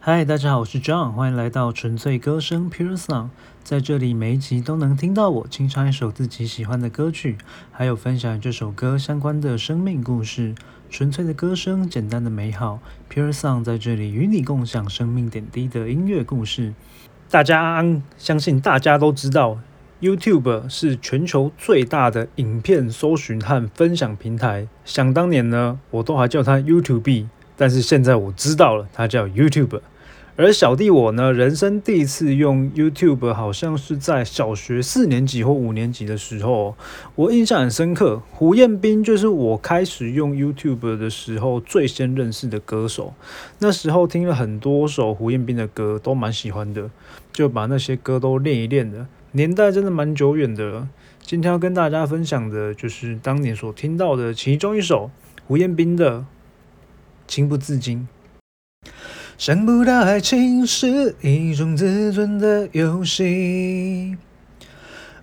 嗨，大家好，我是 John，欢迎来到纯粹歌声 Pure Song。在这里，每一集都能听到我清唱一首自己喜欢的歌曲，还有分享这首歌相关的生命故事。纯粹的歌声，简单的美好，Pure Song 在这里与你共享生命点滴的音乐故事。大家相信大家都知道，YouTube 是全球最大的影片搜寻和分享平台。想当年呢，我都还叫它 YouTube，但是现在我知道了，它叫 YouTube。而小弟我呢，人生第一次用 YouTube，好像是在小学四年级或五年级的时候，我印象很深刻。胡彦斌就是我开始用 YouTube 的时候最先认识的歌手。那时候听了很多首胡彦斌的歌，都蛮喜欢的，就把那些歌都练一练的。年代真的蛮久远的。今天要跟大家分享的就是当年所听到的其中一首胡彦斌的《情不自禁》。想不到爱情是一种自尊的游戏，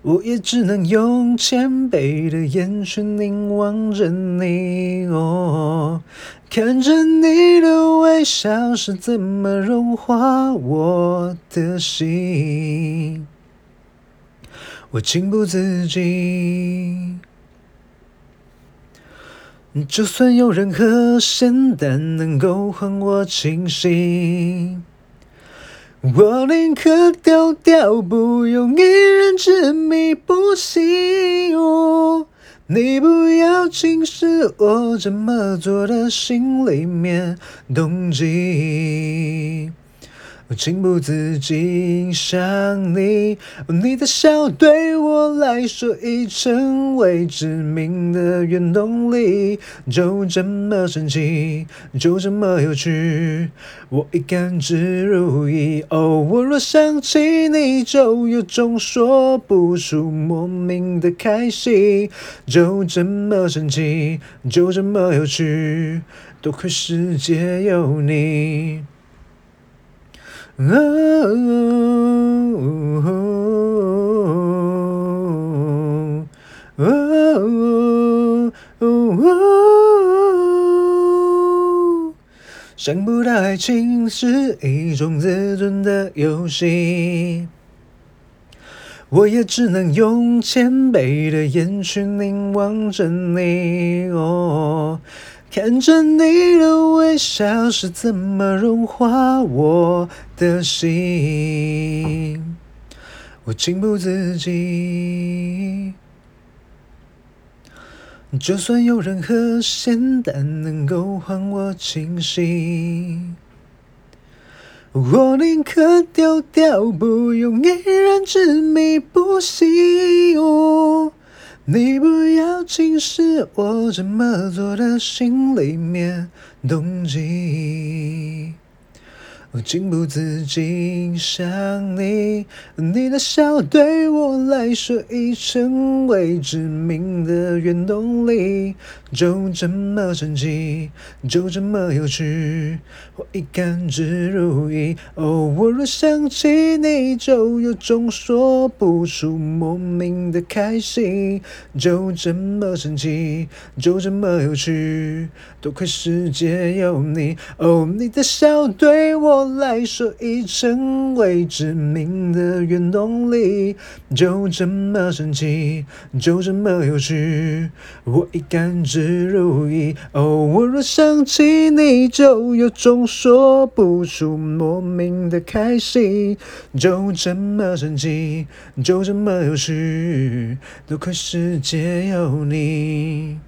我也只能用谦卑的眼神凝望着你，哦，看着你的微笑是怎么融化我的心，我情不自禁。就算有任何仙丹能够还我清醒，我宁可丢掉，不用一人执迷不醒。你不要轻视我这么做的心里面动机。我情不自禁想你，你的笑对我来说已成为致命的原动力，就这么神奇，就这么有趣，我已甘之如饴。哦，我若想起你，就有种说不出莫名的开心，就这么神奇，就这么有趣，多亏世界有你。哦，想不到爱情是一种自尊的游戏，我也只能用谦卑的眼去凝望着你。哦。看着你的微笑是怎么融化我的心，我情不自禁。就算有任何仙丹能够还我清醒，我宁可丢掉，不用一人执迷不醒。你不竟是我这么做的心里面动机。我情不自禁想你，你的笑对我来说已成为致命的原动力，就这么神奇，就这么有趣，我已甘之如饴。哦，我若想起你，就有种说不出莫名的开心，就这么神奇，就这么有趣，多亏世界有你。哦，你的笑对我。来说已成为致命的原动力，就这么神奇，就这么有趣，我已甘之如饴。哦，我若想起你，就有种说不出莫名的开心，就这么神奇，就这么有趣，多亏世界有你。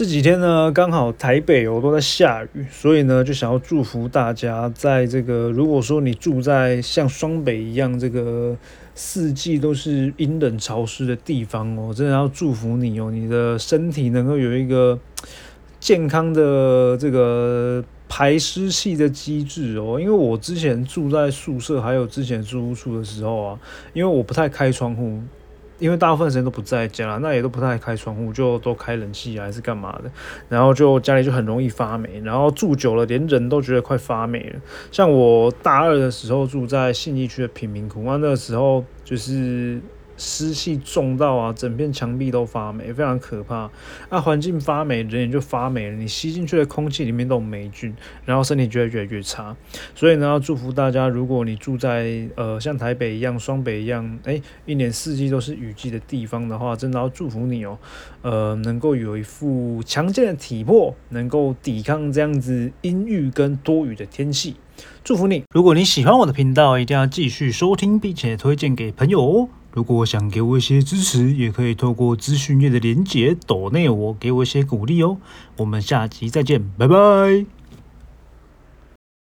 这几天呢，刚好台北哦都在下雨，所以呢就想要祝福大家，在这个如果说你住在像双北一样这个四季都是阴冷潮湿的地方哦，真的要祝福你哦，你的身体能够有一个健康的这个排湿气的机制哦。因为我之前住在宿舍，还有之前租屋处的时候啊，因为我不太开窗户。因为大部分时间都不在家，那也都不太开窗户，就都开冷气还是干嘛的，然后就家里就很容易发霉，然后住久了连人都觉得快发霉了。像我大二的时候住在信义区的贫民窟，那那个时候就是湿气重到啊，整片墙壁都发霉，非常可怕。那环境发霉，人也就发霉了。你吸进去的空气里面都有霉菌，然后身体就会越来越差。所以呢，要祝福大家，如果你住在呃像台北一样、双北一样，哎，一年四季都是雨季的地方的话，真的要祝福你哦。呃，能够有一副强健的体魄，能够抵抗这样子阴郁跟多雨的天气。祝福你！如果你喜欢我的频道，一定要继续收听，并且推荐给朋友哦。如果想给我一些支持，也可以透过资讯页的连结抖内我，给我一些鼓励哦。我们下集再见，拜拜。